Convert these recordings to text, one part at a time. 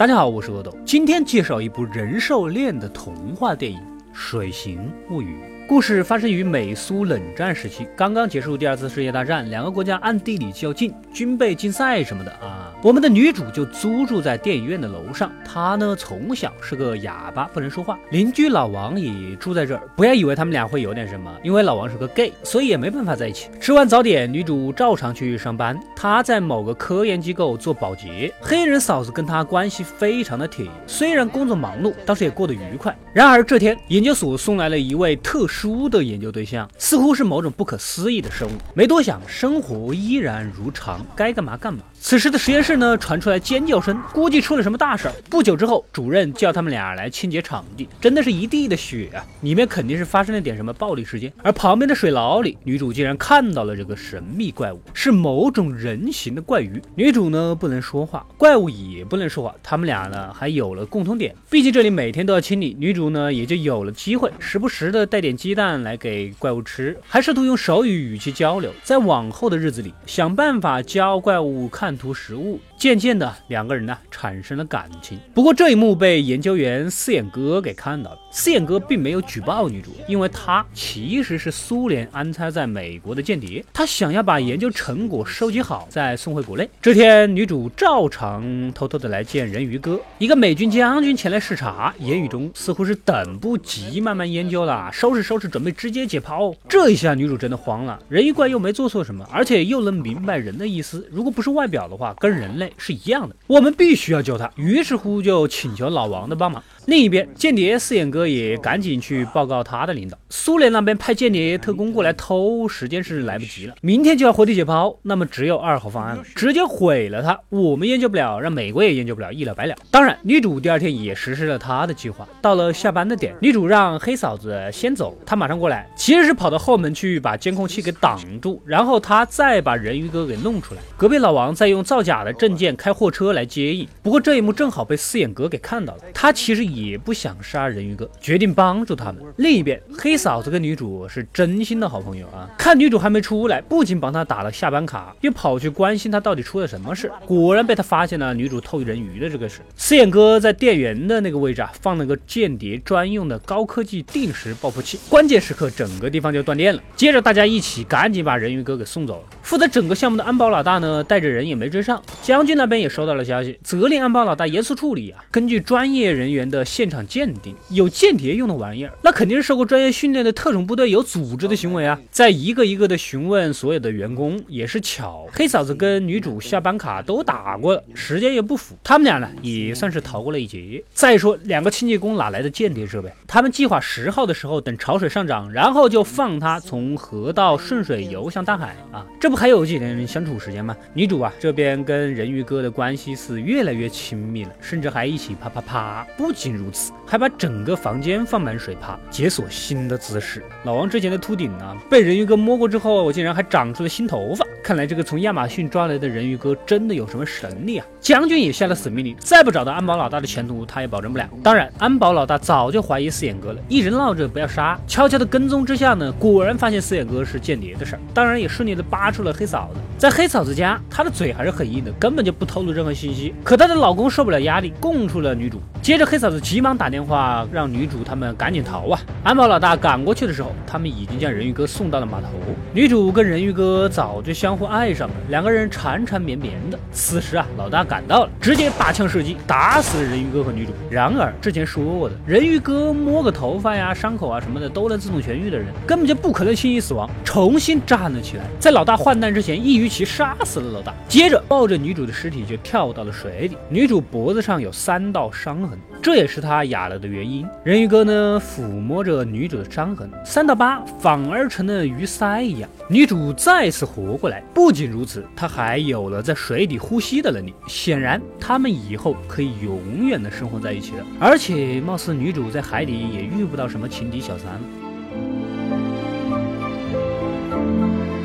大家好，我是阿斗，今天介绍一部人兽恋的童话电影《水形物语》。故事发生于美苏冷战时期，刚刚结束第二次世界大战，两个国家暗地里较劲，军备竞赛什么的啊。我们的女主就租住在电影院的楼上，她呢从小是个哑巴，不能说话。邻居老王也住在这儿，不要以为他们俩会有点什么，因为老王是个 gay，所以也没办法在一起。吃完早点，女主照常去上班，她在某个科研机构做保洁。黑人嫂子跟她关系非常的铁，虽然工作忙碌，倒是也过得愉快。然而这天，研究所送来了一位特殊猪的研究对象，似乎是某种不可思议的生物。没多想，生活依然如常，该干嘛干嘛。此时的实验室呢，传出来尖叫声，估计出了什么大事儿。不久之后，主任叫他们俩来清洁场地，真的是一地的血啊！里面肯定是发生了点什么暴力事件。而旁边的水牢里，女主竟然看到了这个神秘怪物，是某种人形的怪鱼。女主呢不能说话，怪物也不能说话，他们俩呢还有了共同点，毕竟这里每天都要清理。女主呢也就有了机会，时不时的带点鸡蛋来给怪物吃，还试图用手语语气交流。在往后的日子里，想办法教怪物看。看图食物。渐渐的，两个人呢产生了感情。不过这一幕被研究员四眼哥给看到了。四眼哥并没有举报女主，因为他其实是苏联安插在美国的间谍，他想要把研究成果收集好再送回国内。这天，女主照常偷偷的来见人鱼哥，一个美军将军前来视察，言语中似乎是等不及慢慢研究了，收拾收拾准备直接解剖。这一下女主真的慌了，人鱼怪又没做错什么，而且又能明白人的意思，如果不是外表的话，跟人类。是一样的，我们必须要救他。于是乎就请求老王的帮忙。另一边，间谍四眼哥也赶紧去报告他的领导。苏联那边派间谍特工过来偷，时间是来不及了。明天就要活体解剖，那么只有二号方案了，直接毁了他。我们研究不了，让美国也研究不了，一了百了。当然，女主第二天也实施了她的计划。到了下班的点，女主让黑嫂子先走，她马上过来，其实是跑到后门去把监控器给挡住，然后她再把人鱼哥给弄出来。隔壁老王在用造假的证件开货车来接应，不过这一幕正好被四眼哥给看到了。他其实也。不想杀人鱼哥，决定帮助他们。另一边，黑嫂子跟女主是真心的好朋友啊。看女主还没出来，不仅帮她打了下班卡，又跑去关心她到底出了什么事。果然被他发现了女主偷人鱼的这个事。四眼哥在电源的那个位置啊，放了个间谍专用的高科技定时报复器，关键时刻整个地方就断电了。接着大家一起赶紧把人鱼哥给送走了。负责整个项目的安保老大呢，带着人也没追上。将军那边也收到了消息，责令安保老大严肃处理啊。根据专业人员的。现场鉴定有间谍用的玩意儿，那肯定是受过专业训练的特种部队有组织的行为啊！在一个一个的询问所有的员工，也是巧，黑嫂子跟女主下班卡都打过了，时间也不符，他们俩呢也算是逃过了一劫。再说两个清洁工哪来的间谍设备？他们计划十号的时候等潮水上涨，然后就放他从河道顺水游向大海啊！这不还有几年相处时间吗？女主啊这边跟人鱼哥的关系是越来越亲密了，甚至还一起啪啪啪，不仅。如此，还把整个房间放满水啪，解锁新的姿势。老王之前的秃顶呢，被人鱼哥摸过之后，竟然还长出了新头发。看来这个从亚马逊抓来的人鱼哥真的有什么神力啊！将军也下了死命令，再不找到安保老大的前途，他也保证不了。当然，安保老大早就怀疑四眼哥了，一直闹着不要杀。悄悄的跟踪之下呢，果然发现四眼哥是间谍的事儿。当然，也顺利的扒出了黑嫂子。在黑嫂子家，她的嘴还是很硬的，根本就不透露任何信息。可她的老公受不了压力，供出了女主。接着，黑嫂子。急忙打电话让女主他们赶紧逃啊！安保老大赶过去的时候，他们已经将人鱼哥送到了码头。女主跟人鱼哥早就相爱上了，两个人缠缠绵绵的。此时啊，老大赶到了，直接拔枪射击，打死了人鱼哥和女主。然而之前说过的，人鱼哥摸个头发呀、伤口啊什么的都能自动痊愈的人，根本就不可能轻易死亡。重新站了起来，在老大换弹之前，一鱼鳍杀死了老大，接着抱着女主的尸体就跳到了水里。女主脖子上有三道伤痕，这也是。他哑了的原因，人鱼哥呢抚摸着女主的伤痕，三到八反而成了鱼鳃一样。女主再次活过来，不仅如此，她还有了在水底呼吸的能力。显然，他们以后可以永远的生活在一起了。而且，貌似女主在海底也遇不到什么情敌小三了。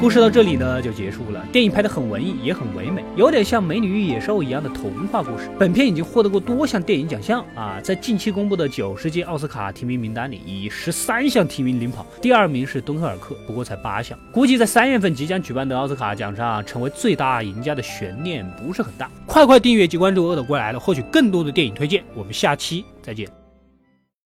故事到这里呢就结束了。电影拍得很文艺，也很唯美，有点像《美女与野兽》一样的童话故事。本片已经获得过多项电影奖项啊，在近期公布的九十届奥斯卡提名名单里，以十三项提名领跑，第二名是《敦刻尔克》，不过才八项。估计在三月份即将举办的奥斯卡奖上，成为最大赢家的悬念不是很大。快快订阅及关注《恶的归来了》，获取更多的电影推荐。我们下期再见。